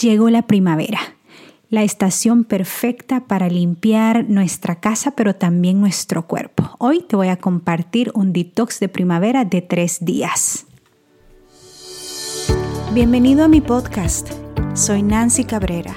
Llegó la primavera, la estación perfecta para limpiar nuestra casa, pero también nuestro cuerpo. Hoy te voy a compartir un detox de primavera de tres días. Bienvenido a mi podcast. Soy Nancy Cabrera,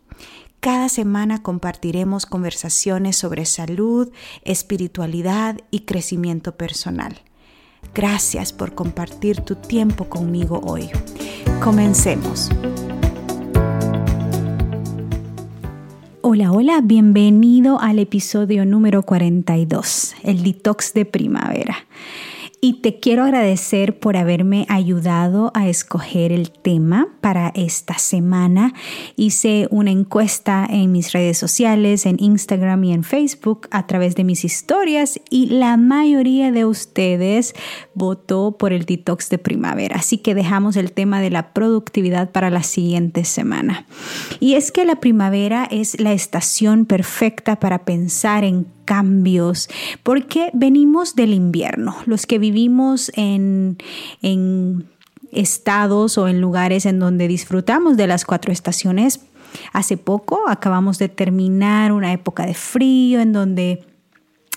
Cada semana compartiremos conversaciones sobre salud, espiritualidad y crecimiento personal. Gracias por compartir tu tiempo conmigo hoy. Comencemos. Hola, hola, bienvenido al episodio número 42, el detox de primavera y te quiero agradecer por haberme ayudado a escoger el tema para esta semana. Hice una encuesta en mis redes sociales, en Instagram y en Facebook a través de mis historias y la mayoría de ustedes votó por el detox de primavera. Así que dejamos el tema de la productividad para la siguiente semana. Y es que la primavera es la estación perfecta para pensar en cambios, porque venimos del invierno. Los que vivimos en, en estados o en lugares en donde disfrutamos de las cuatro estaciones, hace poco acabamos de terminar una época de frío en donde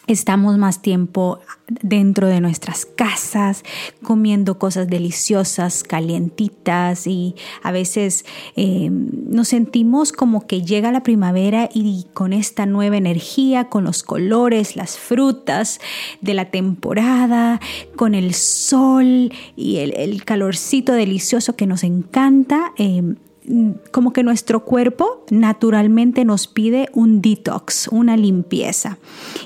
Estamos más tiempo dentro de nuestras casas, comiendo cosas deliciosas, calientitas y a veces eh, nos sentimos como que llega la primavera y con esta nueva energía, con los colores, las frutas de la temporada, con el sol y el, calorcito delicioso que nos encanta. Eh, como que nuestro cuerpo naturalmente nos pide un detox, una limpieza.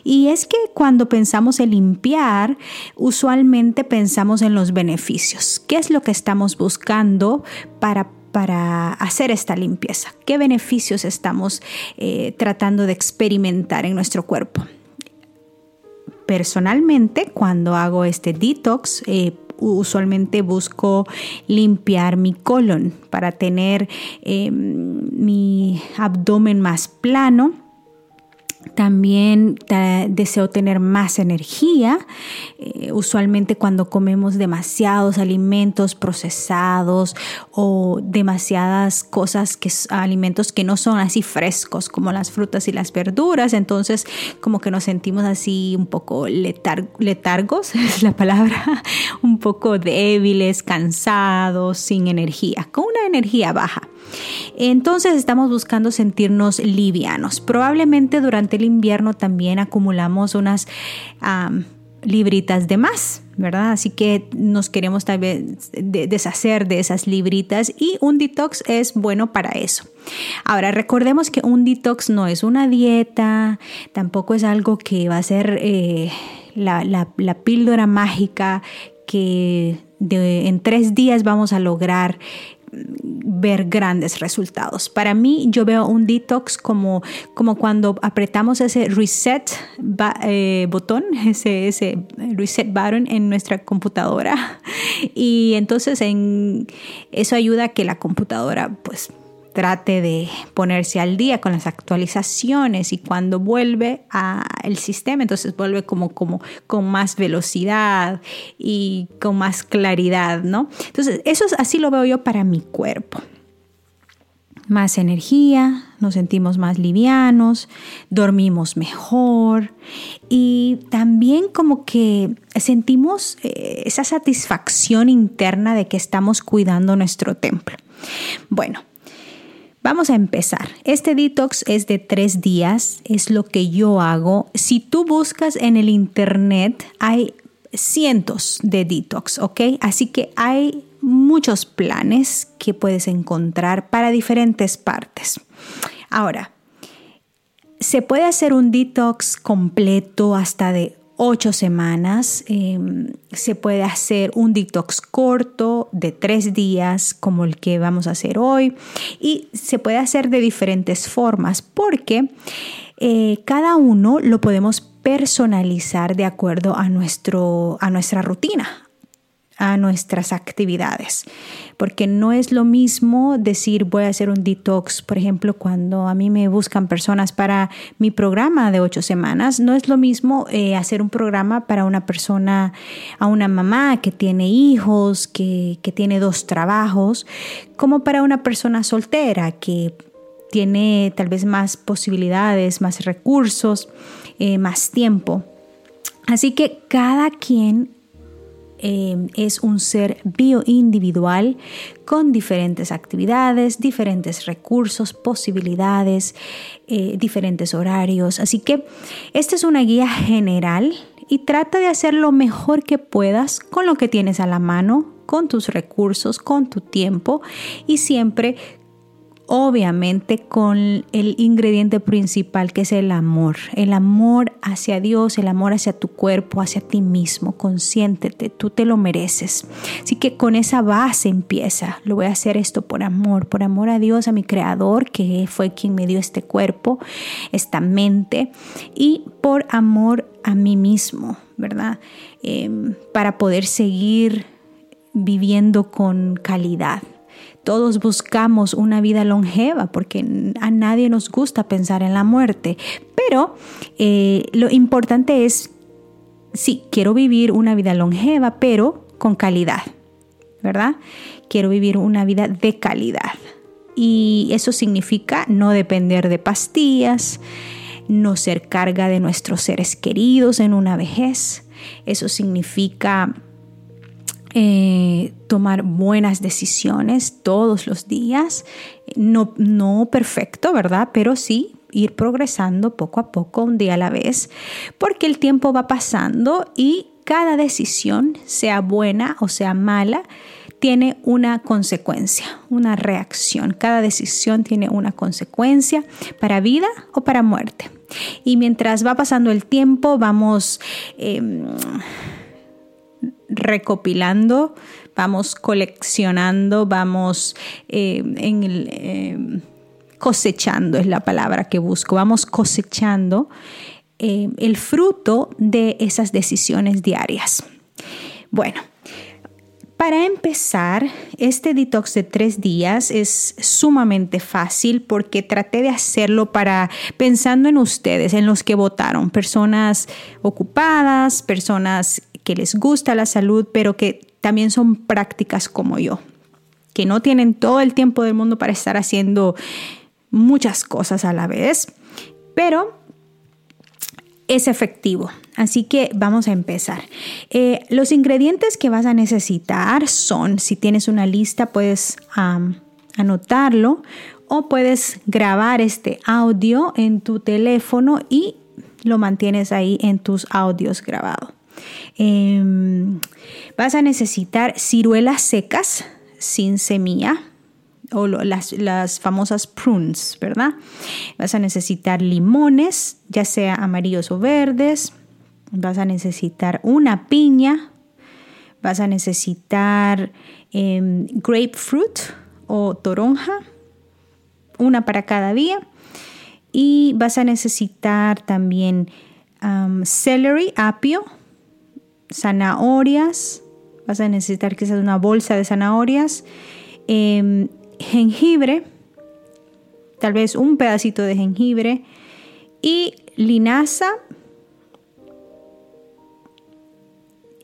Y es que cuando pensamos en limpiar, usualmente pensamos en los beneficios. ¿Qué es lo que estamos buscando para para hacer esta limpieza? ¿Qué beneficios estamos eh, tratando de experimentar en nuestro cuerpo? Personalmente, cuando hago este detox, eh, usualmente busco limpiar mi colon para tener em, mi abdomen más plano también deseo tener más energía. Eh, usualmente cuando comemos demasiados alimentos procesados o demasiadas cosas que alimentos que no son así frescos como las frutas y las verduras, entonces como que nos sentimos así un poco letargos, es la palabra, un poco débiles, cansados, sin energía, con una energía baja. Entonces estamos buscando sentirnos livianos. Probablemente durante el invierno también acumulamos unas libritas de más, ¿verdad? Así que nos queremos tal vez deshacer de esas libritas y un detox es bueno para eso. Ahora, recordemos que un detox no es una dieta, tampoco es algo que va a ser eh, la, píldora mágica que en tres días vamos a lograr ver grandes resultados. Para mí yo veo un detox como, como cuando apretamos ese reset eh, botón, ese, ese reset button en nuestra computadora y entonces en, eso ayuda a que la computadora pues trate de ponerse al día con las actualizaciones y cuando vuelve al sistema, entonces vuelve como, como con más velocidad y con más claridad, ¿no? Entonces, eso es, así lo veo yo para mi cuerpo. Más energía, nos sentimos más livianos, dormimos mejor y también como que sentimos eh, esa satisfacción interna de que estamos cuidando nuestro templo. Bueno, Vamos a empezar. Este detox es de tres días, es lo que yo hago. Si tú buscas en el internet, hay cientos de detox, ¿ok? Así que hay muchos planes que puedes encontrar para diferentes partes. Ahora, se puede hacer un detox completo hasta de ocho semanas. Em, se puede hacer un detox corto de tres días, como el que vamos a hacer hoy. Y se puede hacer de diferentes formas porque eh, cada uno lo podemos personalizar de acuerdo a, nuestro, a nuestra rutina, a nuestras actividades. Porque no es lo mismo decir voy a hacer un detox, por ejemplo, cuando a mí me buscan personas para mi programa de ocho semanas, no es lo mismo eh, hacer un programa para una persona, a una mamá que tiene hijos, que, tiene dos trabajos, como para una persona soltera que tiene tal vez más posibilidades, más recursos, eh, más tiempo. Así que cada quien Em, es un ser bioindividual con diferentes actividades, diferentes recursos, posibilidades, eh, diferentes horarios. Así que esta es una guía general y trata de hacer lo mejor que puedas con lo que tienes a la mano, con tus recursos, con tu tiempo y siempre obviamente con el ingrediente principal que es el amor, el amor hacia Dios, el amor hacia tu cuerpo, hacia ti mismo, consiéntete, tú te lo mereces. Así que con esa base empieza, lo voy a hacer esto por amor, por amor a Dios, a mi creador, que fue quien me dio este cuerpo, esta mente, y por amor a mí mismo, ¿verdad? Em, para poder seguir viviendo con calidad. Todos buscamos una vida longeva porque a nadie nos gusta pensar en la muerte. Pero eh, lo importante es, sí, quiero vivir una vida longeva, pero con calidad, ¿verdad? Quiero vivir una vida de calidad. Y eso significa no depender de pastillas, no ser carga de nuestros seres queridos en una vejez. Eso significa eh, tomar buenas decisiones todos los días. No, no perfecto, ¿verdad? Pero sí ir progresando poco a poco, un día a la vez, porque el tiempo va pasando y cada decisión, sea buena o sea mala, tiene una consecuencia, una reacción. Cada decisión tiene una consecuencia para vida o para muerte. Y mientras va pasando el tiempo, vamos... Em, recopilando, vamos coleccionando, vamos eh, en eh, cosechando, es la palabra que busco, vamos cosechando eh, el fruto de esas decisiones diarias. Bueno, para empezar, este detox de tres días es sumamente fácil porque traté de hacerlo para pensando en ustedes, en los que votaron, personas ocupadas, personas que les gusta la salud, pero que también son prácticas como yo, que no tienen todo el tiempo del mundo para estar haciendo muchas cosas a la vez, pero es efectivo. Así que vamos a empezar. Eh, los ingredientes que vas a necesitar son, si tienes una lista, puedes anotarlo o puedes grabar este audio en tu teléfono y lo mantienes ahí en tus audios grabados. Em, vas a necesitar ciruelas secas sin semilla o las, las, famosas prunes, ¿verdad? Vas a necesitar limones, ya sea amarillos o verdes. Vas a necesitar una piña. Vas a necesitar em, grapefruit o toronja, una para cada día. Y vas a necesitar también celery, apio, zanahorias, vas a necesitar quizás una bolsa de zanahorias, em, jengibre, tal vez un pedacito de jengibre y linaza.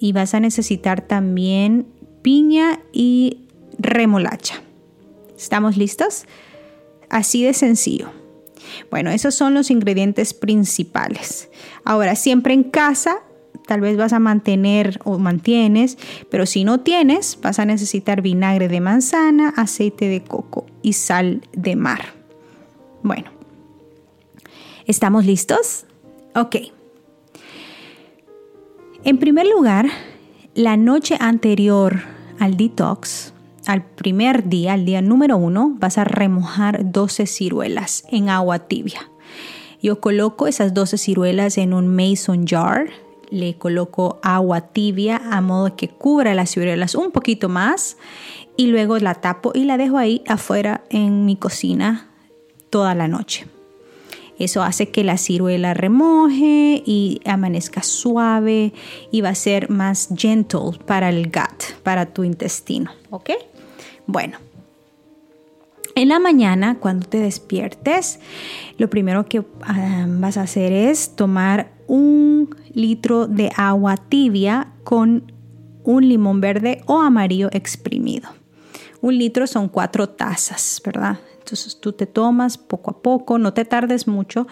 Y vas a necesitar también piña y remolacha. ¿Estamos listos? Así de sencillo. Bueno, esos son los ingredientes principales. Ahora, siempre en casa tal vez vas a mantener o mantienes, pero si no tienes, vas a necesitar vinagre de manzana, aceite de coco y sal de mar. Bueno, ¿estamos listos? Ok. En primer lugar, la noche anterior al detox, al primer día, al día número uno, vas a remojar 12 ciruelas en agua tibia. Yo coloco esas 12 ciruelas en un mason jar le coloco agua tibia a modo que cubra las ciruelas un poquito más y luego la tapo y la dejo ahí afuera en mi cocina toda la noche. Eso hace que la ciruela remoje y amanezca suave y va a ser más gentle para el gut, para tu intestino, ¿ok? Bueno, en la mañana, cuando te despiertes, lo primero que ah, vas a hacer es tomar un litro de agua tibia con un limón verde o amarillo exprimido. Un litro son cuatro tazas, ¿verdad? Entonces tú te tomas poco a poco, no te tardes mucho.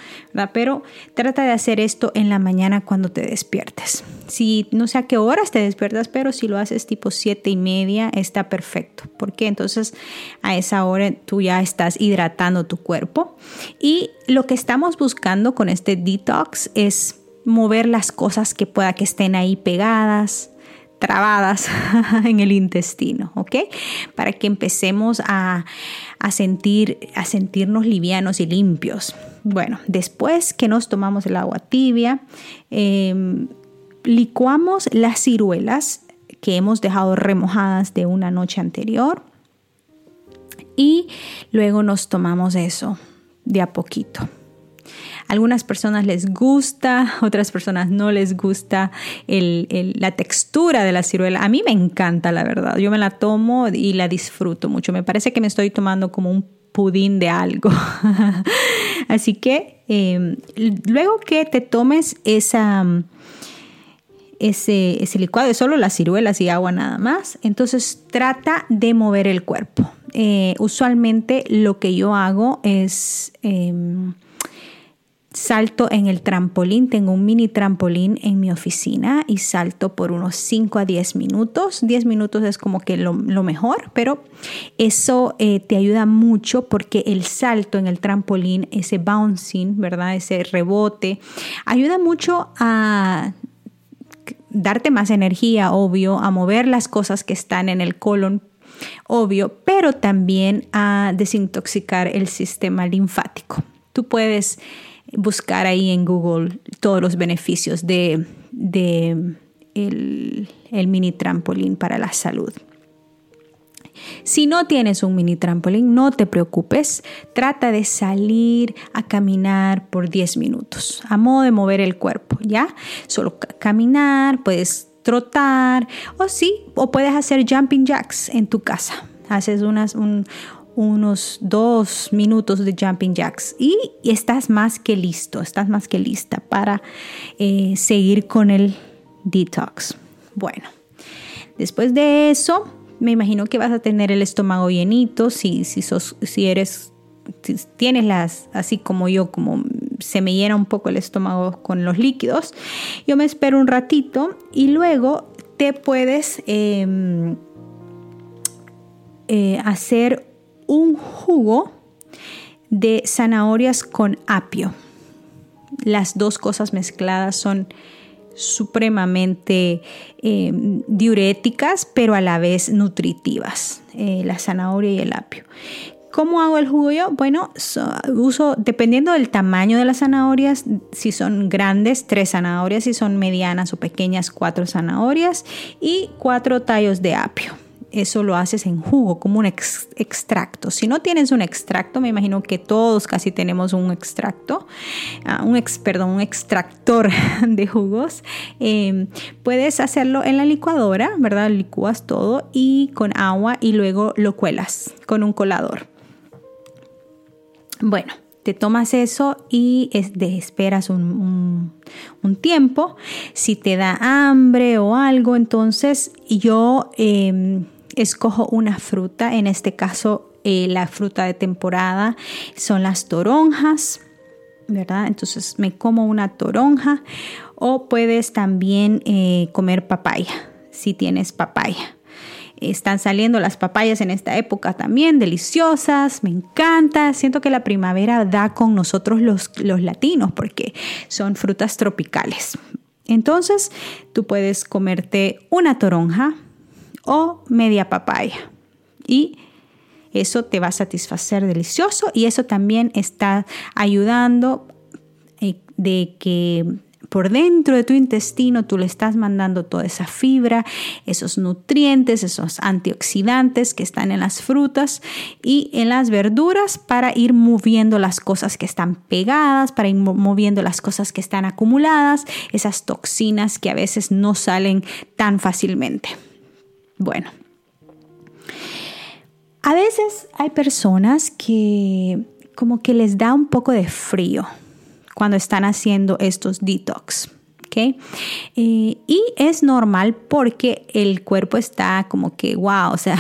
Pero trata de hacer esto en la mañana cuando te despiertes. Si no sé a qué horas te despiertas, pero si lo haces tipo siete y media, está perfecto. Porque entonces a esa hora tú ya estás hidratando tu cuerpo. Y lo que estamos buscando con este detox es mover las cosas que pueda que estén ahí pegadas, trabadas en el intestino, ¿ok? Para que empecemos a, sentir, a sentirnos livianos y limpios. Bueno, después que nos tomamos el agua tibia, em, licuamos las ciruelas que hemos dejado remojadas de una noche anterior y luego nos tomamos eso de a poquito. Algunas personas les gusta, otras personas no les gusta la textura de la ciruela. A mí me encanta, la verdad. Yo me la tomo y la disfruto mucho. Me parece que me estoy tomando como un pudín de algo. Así que em, luego que te tomes esa, ese, ese, licuado de solo las ciruelas y agua nada más, entonces trata de mover el cuerpo. Eh, usualmente lo que yo hago es em, salto en el trampolín, tengo un mini trampolín en mi oficina y salto por unos 5 a 10 minutos. 10 minutos es como que lo, mejor, pero eso eh, te ayuda mucho porque el salto en el trampolín, ese bouncing, ¿verdad? Ese rebote, ayuda mucho a darte más energía, obvio, a mover las cosas que están en el colon, obvio, pero también a desintoxicar el sistema linfático. Tú puedes buscar ahí en Google todos los beneficios de, el, mini trampolín para la salud. Si no tienes un mini trampolín, no te preocupes. Trata de salir a caminar por 10 minutos, a modo de mover el cuerpo, ¿ya? Solo caminar, puedes trotar o sí, o puedes hacer jumping jacks en tu casa. Haces unas, un, unos dos minutos de jumping jacks y estás más que listo, estás más que lista para eh, seguir con el detox. Bueno, después de eso, me imagino que vas a tener el estómago llenito, si, si, sos, si eres, tienes las, así como yo, como se me llena un poco el estómago con los líquidos, yo me espero un ratito y luego te puedes em, eh, hacer un jugo de zanahorias con apio. Las dos cosas mezcladas son supremamente em, diuréticas, pero a la vez nutritivas, eh, la zanahoria y el apio. ¿Cómo hago el jugo yo? Bueno, uso, dependiendo del tamaño de las zanahorias, si son grandes, tres zanahorias, si son medianas o pequeñas, cuatro zanahorias y cuatro tallos de apio eso lo haces en jugo, como un extracto. Si no tienes un extracto, me imagino que todos casi tenemos un extracto, ah, un ex, un extractor de jugos. Em, puedes hacerlo en la licuadora, ¿verdad? Licúas todo y con agua y luego lo cuelas con un colador. Bueno, te tomas eso y esperas un, tiempo. Si te da hambre o algo, entonces yo em, escojo una fruta, en este caso eh, la fruta de temporada son las toronjas, ¿verdad? Entonces me como una toronja o puedes también eh, comer papaya, si tienes papaya. Están saliendo las papayas en esta época también, deliciosas, me encanta. Siento que la primavera da con nosotros los, los latinos porque son frutas tropicales. Entonces, tú puedes comerte una toronja, o media papaya. Y eso te va a satisfacer delicioso y eso también está ayudando eh, de que por dentro de tu intestino tú le estás mandando toda esa fibra, esos nutrientes, esos antioxidantes que están en las frutas y en las verduras para ir moviendo las cosas que están pegadas, para ir moviendo las cosas que están acumuladas, esas toxinas que a veces no salen tan fácilmente. Bueno. A veces hay personas que como que les da un poco de frío cuando están haciendo estos detox. ¿okay? Eh, y es normal porque el cuerpo está como que, wow, o sea,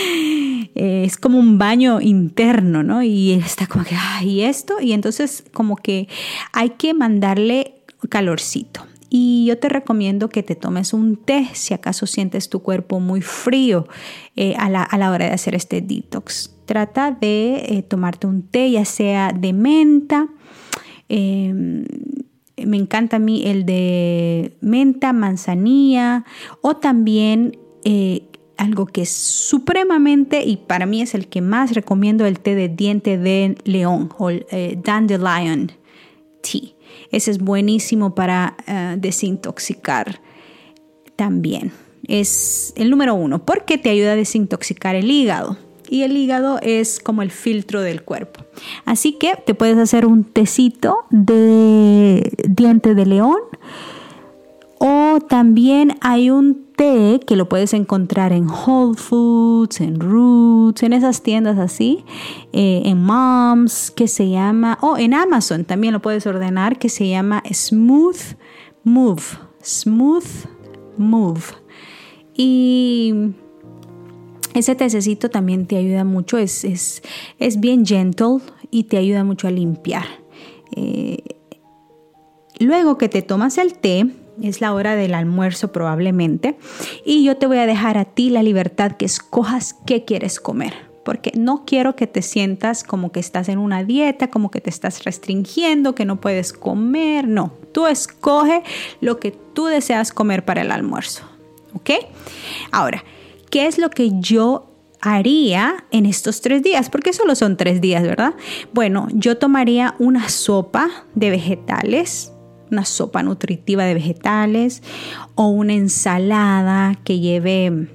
es como un baño interno, ¿no? Y está como que, ay, esto, y entonces como que hay que mandarle calorcito. Y yo te recomiendo que te tomes un té si acaso sientes tu cuerpo muy frío eh, a, la, hora de hacer este detox. Trata de eh, tomarte un té, ya sea de menta, Em, me encanta a mí el de menta, manzanilla o también eh, algo que es supremamente y para mí es el que más recomiendo el té de diente de león o dandelion tea. Ese es buenísimo para eh, desintoxicar también. Es el número uno porque te ayuda a desintoxicar el hígado y el hígado es como el filtro del cuerpo. Así que te puedes hacer un tecito de diente de león o también hay un té que lo puedes encontrar en Whole Foods, en Roots, en esas tiendas así, eh, en Moms, que se llama, o en Amazon también lo puedes ordenar, que se llama Smooth Move. Smooth Move. Y ese tececito también te ayuda mucho, es, es, bien gentle y te ayuda mucho a limpiar. Eh, luego que te tomas el té, es la hora del almuerzo probablemente, y yo te voy a dejar a ti la libertad que escojas qué quieres comer porque no quiero que te sientas como que estás en una dieta, como que te estás restringiendo, que no puedes comer. No, tú escoge lo que tú deseas comer para el almuerzo. ¿Ok? Ahora, ¿qué es lo que yo haría en estos tres días? Porque solo son tres días, ¿verdad? Bueno, yo tomaría una sopa de vegetales, una sopa nutritiva de vegetales o una ensalada que lleve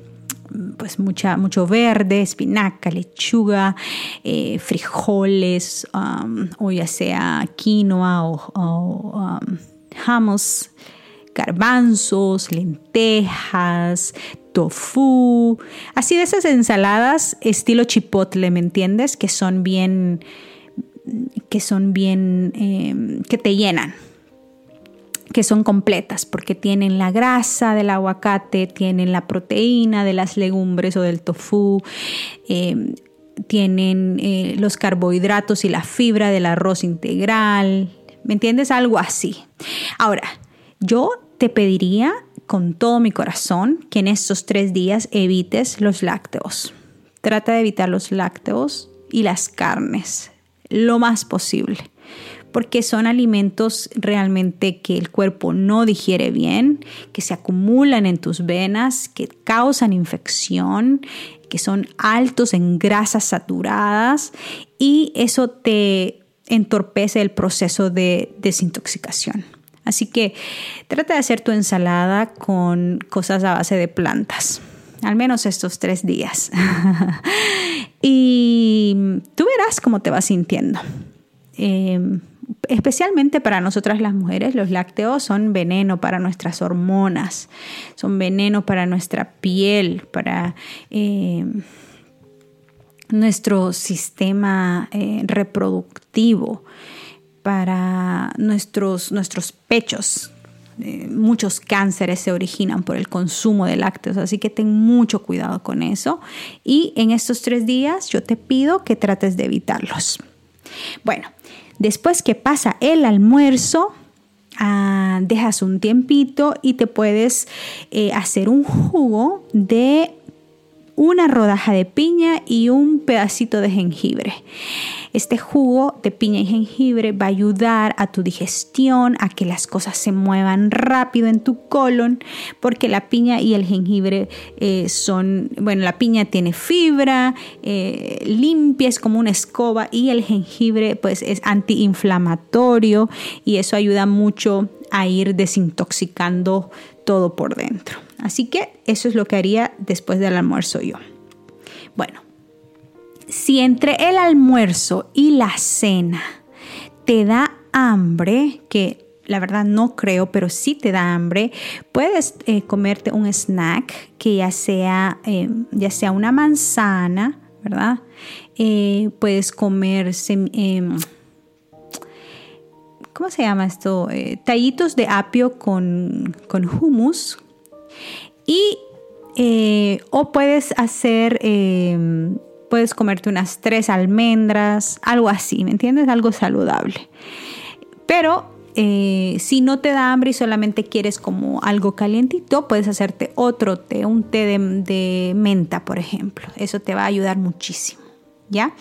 pues mucha, mucho verde, espinaca, lechuga, eh, frijoles, um, o ya sea quinoa o, um, hummus, garbanzos, lentejas, tofu, así de esas ensaladas estilo chipotle, ¿me entiendes? Que son bien, que son bien, em, que te llenan, que son completas porque tienen la grasa del aguacate, tienen la proteína de las legumbres o del tofu, em, tienen eh, los carbohidratos y la fibra del arroz integral, ¿me entiendes? Algo así. Ahora, yo te pediría con todo mi corazón que en estos tres días evites los lácteos. Trata de evitar los lácteos y las carnes lo más posible, porque son alimentos realmente que el cuerpo no digiere bien, que se acumulan en tus venas, que causan infección, que son altos en grasas saturadas y eso te entorpece el proceso de desintoxicación. Así que trata de hacer tu ensalada con cosas a base de plantas, al menos estos tres días. y tú verás cómo te vas sintiendo. Em, especialmente para nosotras las mujeres, los lácteos son veneno para nuestras hormonas, son veneno para nuestra piel, para em, nuestro sistema eh, reproductivo para nuestros, nuestros pechos. Eh, muchos cánceres se originan por el consumo de lácteos, así que ten mucho cuidado con eso. Y en estos tres días yo te pido que trates de evitarlos. Bueno, después que pasa el almuerzo, ah, dejas un tiempito y te puedes eh, hacer un jugo de una rodaja de piña y un pedacito de jengibre. Este jugo de piña y jengibre va a ayudar a tu digestión, a que las cosas se muevan rápido en tu colon, porque la piña y el jengibre eh, son, bueno, la piña tiene fibra, eh, limpia, es como una escoba y el jengibre pues es antiinflamatorio y eso ayuda mucho a ir desintoxicando todo por dentro. Así que eso es lo que haría después del almuerzo yo. Bueno, si entre el almuerzo y la cena te da hambre, que la verdad no creo, pero si te da hambre, puedes eh, comerte un snack que ya sea, eh, ya sea una manzana, ¿verdad? Eh, puedes comer, em, ¿cómo se llama esto? tallitos de apio con, con hummus. Y, o puedes hacer em, puedes comerte unas tres almendras, algo así, ¿me entiendes? Algo saludable. Pero eh, si no te da hambre y solamente quieres como algo calientito, puedes hacerte otro té, un té de, de menta, por ejemplo. Eso te va a ayudar muchísimo. ¿Ya?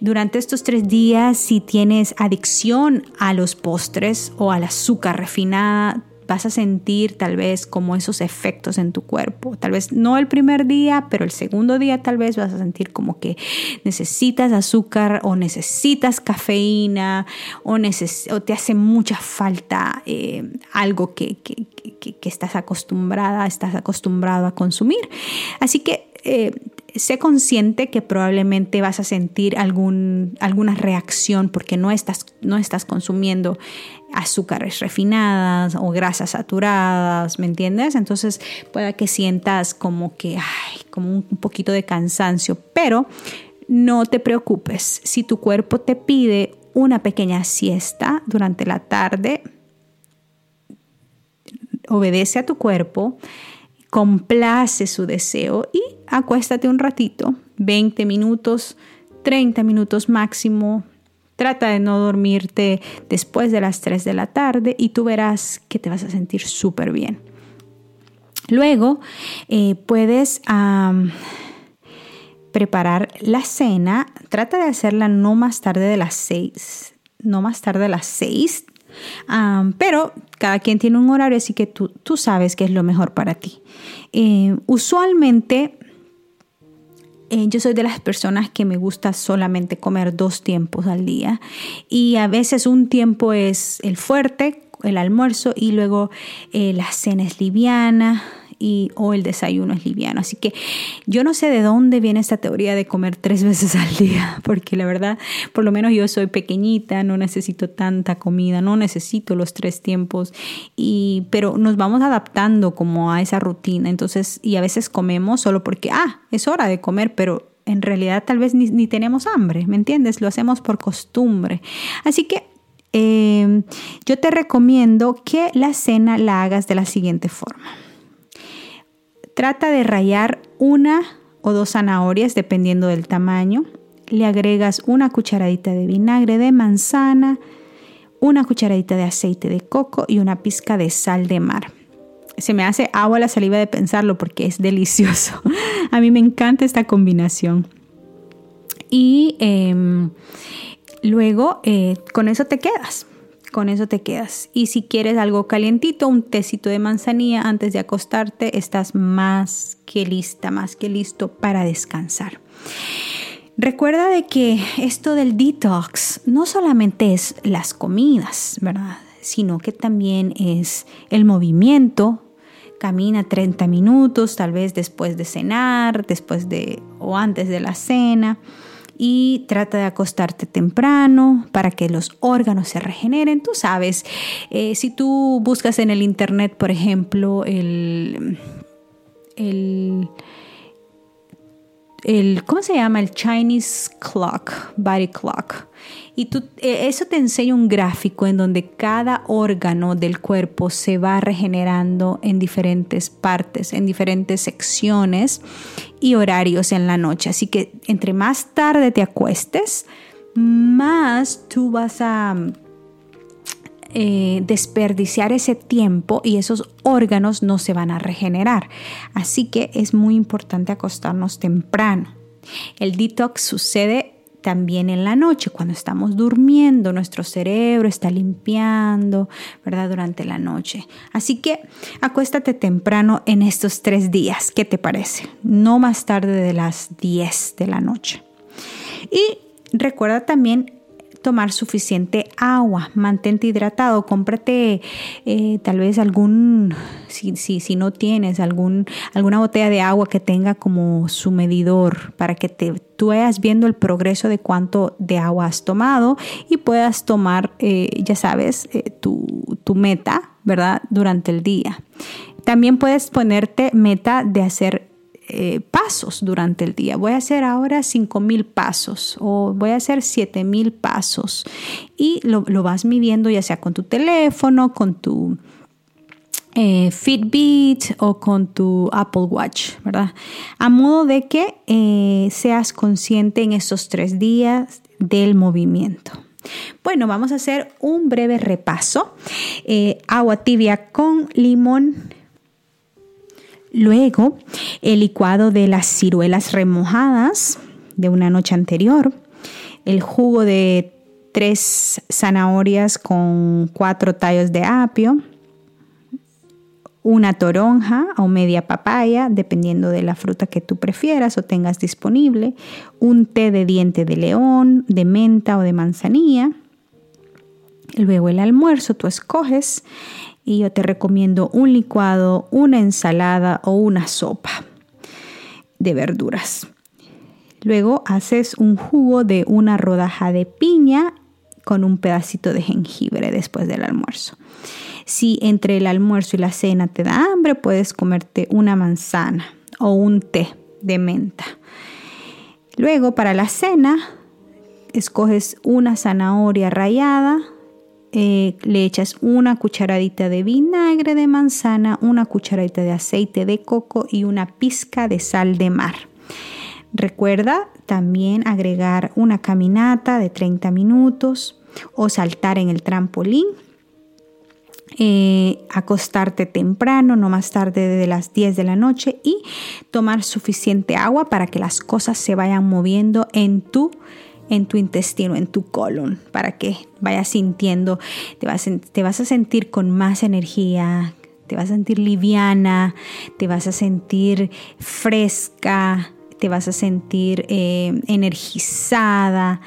Durante estos tres días, si tienes adicción a los postres o al azúcar refinada, vas a sentir tal vez como esos efectos en tu cuerpo. Tal vez no el primer día, pero el segundo día tal vez vas a sentir como que necesitas azúcar o necesitas cafeína o, te hace mucha falta eh, algo que, estás acostumbrada, estás acostumbrado a consumir. Así que eh, sé consciente que probablemente vas a sentir algún, alguna reacción porque no estás, no estás consumiendo azúcares refinadas o grasas saturadas, ¿me entiendes? Entonces puede que sientas como que, ay, como un poquito de cansancio, pero no te preocupes. Si tu cuerpo te pide una pequeña siesta durante la tarde, obedece a tu cuerpo, complace su deseo y acuéstate un ratito, 20 minutos, 30 minutos máximo. Trata de no dormirte después de las 3 de la tarde y tú verás que te vas a sentir súper bien. Luego eh, puedes preparar la cena. Trata de hacerla no más tarde de las 6. No más tarde de las 6. pero cada quien tiene un horario, así que tú, tú sabes qué es lo mejor para ti. Eh, usualmente eh, yo soy de las personas que me gusta solamente comer dos tiempos al día. Y a veces un tiempo es el fuerte, el almuerzo y luego eh, la cena es liviana y, o el desayuno es liviano. Así que yo no sé de dónde viene esta teoría de comer tres veces al día, porque la verdad, por lo menos yo soy pequeñita, no necesito tanta comida, no necesito los tres tiempos, y, pero nos vamos adaptando como a esa rutina. Entonces, y a veces comemos solo porque, ah, es hora de comer, pero en realidad tal vez ni, tenemos hambre, ¿me entiendes? Lo hacemos por costumbre. Así que eh, yo te recomiendo que la cena la hagas de la siguiente forma. Trata de rayar una o dos zanahorias dependiendo del tamaño. Le agregas una cucharadita de vinagre de manzana, una cucharadita de aceite de coco y una pizca de sal de mar. Se me hace agua la saliva de pensarlo porque es delicioso. A mí me encanta esta combinación. Y em, luego eh, con eso te quedas con eso te quedas. Y si quieres algo calientito, un tecito de manzanilla antes de acostarte, estás más que lista, más que listo para descansar. Recuerda de que esto del detox no solamente es las comidas, ¿verdad? Sino que también es el movimiento. Camina 30 minutos, tal vez después de cenar, después de o antes de la cena y trata de acostarte temprano para que los órganos se regeneren. Tú sabes, eh, si tú buscas en el internet, por ejemplo, el, el el, ¿cómo se llama? El Chinese Clock, Body Clock. Y tú, eh, eso te enseña un gráfico en donde cada órgano del cuerpo se va regenerando en diferentes partes, en diferentes secciones y horarios en la noche. Así que entre más tarde te acuestes, más tú vas a eh, desperdiciar ese tiempo y esos órganos no se van a regenerar. Así que es muy importante acostarnos temprano. El detox sucede también en la noche, cuando estamos durmiendo, nuestro cerebro está limpiando, ¿verdad? Durante la noche. Así que acuéstate temprano en estos tres días. ¿Qué te parece? No más tarde de las 10 de la noche. Y recuerda también tomar suficiente agua, mantente hidratado, cómprate eh, tal vez algún, si, si, si, no tienes algún, alguna botella de agua que tenga como su medidor para que te, tú vayas viendo el progreso de cuánto de agua has tomado y puedas tomar, eh, ya sabes, eh, tu, tu meta, ¿verdad? Durante el día. También puedes ponerte meta de hacer pasos durante el día. Voy a hacer ahora 5000 pasos o voy a hacer 7000 pasos y lo, vas midiendo ya sea con tu teléfono, con tu eh, Fitbit o con tu Apple Watch, ¿verdad? A modo de que eh, seas consciente en estos tres días del movimiento. Bueno, vamos a hacer un breve repaso. agua tibia con limón Luego, el licuado de las ciruelas remojadas de una noche anterior, el jugo de tres zanahorias con cuatro tallos de apio, una toronja o media papaya, dependiendo de la fruta que tú prefieras o tengas disponible, un té de diente de león, de menta o de manzanilla. Luego el almuerzo tú escoges y yo te recomiendo un licuado, una ensalada o una sopa de verduras. Luego haces un jugo de una rodaja de piña con un pedacito de jengibre después del almuerzo. Si entre el almuerzo y la cena te da hambre, puedes comerte una manzana o un té de menta. Luego para la cena, escoges una zanahoria rallada, eh, le echas una cucharadita de vinagre de manzana, una cucharadita de aceite de coco y una pizca de sal de mar. Recuerda también agregar una caminata de 30 minutos o saltar en el trampolín. Eh, acostarte temprano, no más tarde de las 10 de la noche y tomar suficiente agua para que las cosas se vayan moviendo en tu en tu intestino, en tu colon, para que vayas sintiendo, te vas, te vas a sentir con más energía, te vas a sentir liviana, te vas a sentir fresca, te vas a sentir eh, energizada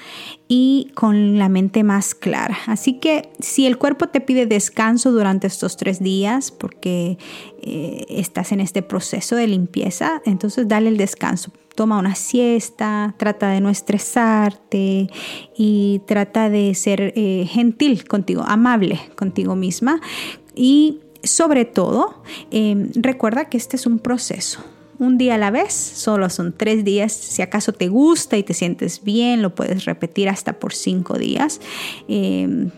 y con la mente más clara. Así que si el cuerpo te pide descanso durante estos tres días porque eh, estás en este proceso de limpieza, entonces dale el descanso toma una siesta, trata de no estresarte y trata de ser eh, gentil contigo, amable contigo misma. Y sobre todo, recuerda que este es un proceso. Un día a la vez, solo son tres días. Si acaso te gusta y te sientes bien, lo puedes repetir hasta por cinco días. Em,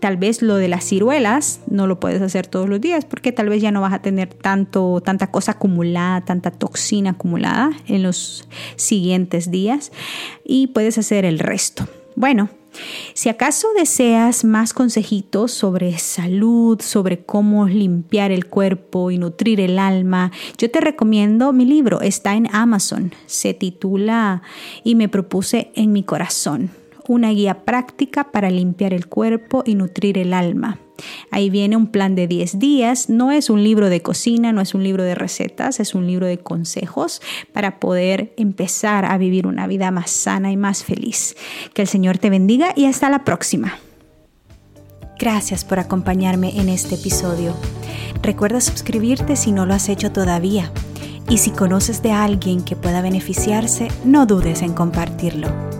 Tal vez lo de las ciruelas no lo puedes hacer todos los días porque tal vez ya no vas a tener tanto, tanta cosa acumulada, tanta toxina acumulada en los siguientes días y puedes hacer el resto. Bueno, si acaso deseas más consejitos sobre salud, sobre cómo limpiar el cuerpo y nutrir el alma, yo te recomiendo mi libro, está en Amazon, se titula Y me propuse en mi corazón una guía práctica para limpiar el cuerpo y nutrir el alma. Ahí viene un plan de 10 días. No es un libro de cocina, no es un libro de recetas, es un libro de consejos para poder empezar a vivir una vida más sana y más feliz. Que el Señor te bendiga y hasta la próxima. Gracias por acompañarme en este episodio. Recuerda suscribirte si no lo has hecho todavía. Y si conoces de alguien que pueda beneficiarse, no dudes en compartirlo.